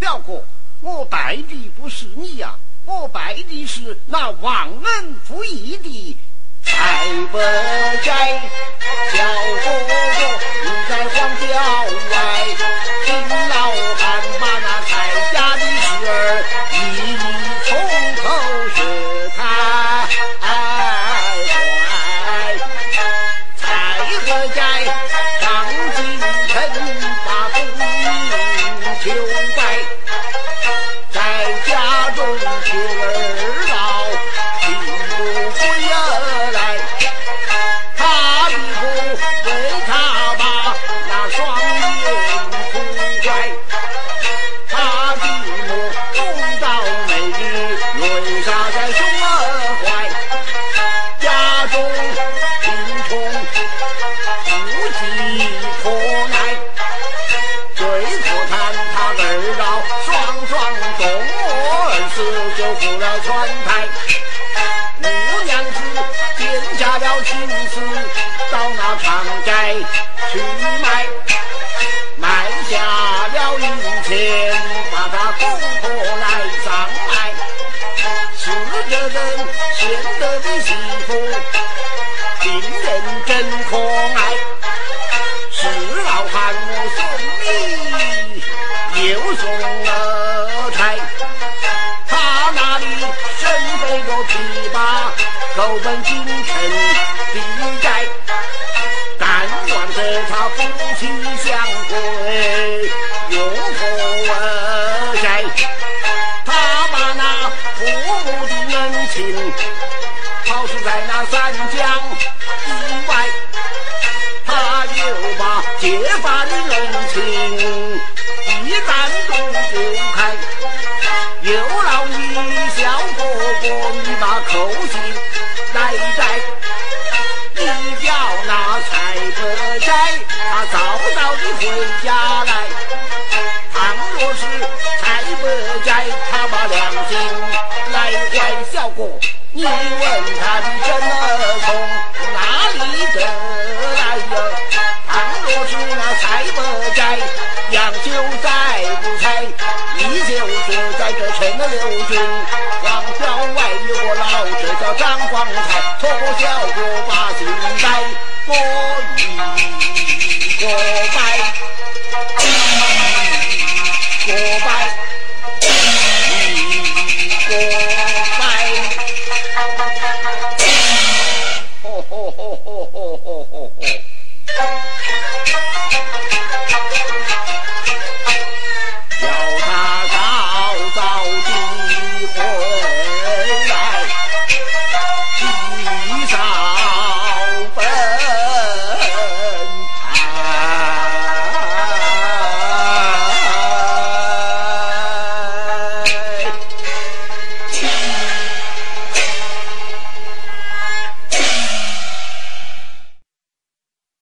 表哥，我拜的不是你呀，我拜的是那忘恩负义的财伯斋。小哥家中缺儿老，并不归而来。他的父为他把那双眼哭坏，他的母梦到美女泪洒在胸儿怀，家中贫穷不计可奈，最可叹儿老双双动儿时就负了船台。五娘子定下了亲事，到那长斋去送了财。他那里身背着琵琶，投奔京城避债，但愿得他夫妻相会，永不二债。他把那父母的恩情抛出在那三江以外，他又把结发的恩情一旦都不开。有劳你小哥哥，你把口信来摘，你叫那财伯斋，他早早的回家来。倘若是财伯斋，他把良心来坏小哥，你问他当光彩脱掉，我把金带我一个拜，一个拜，一个拜，吼吼吼吼吼吼吼！要他。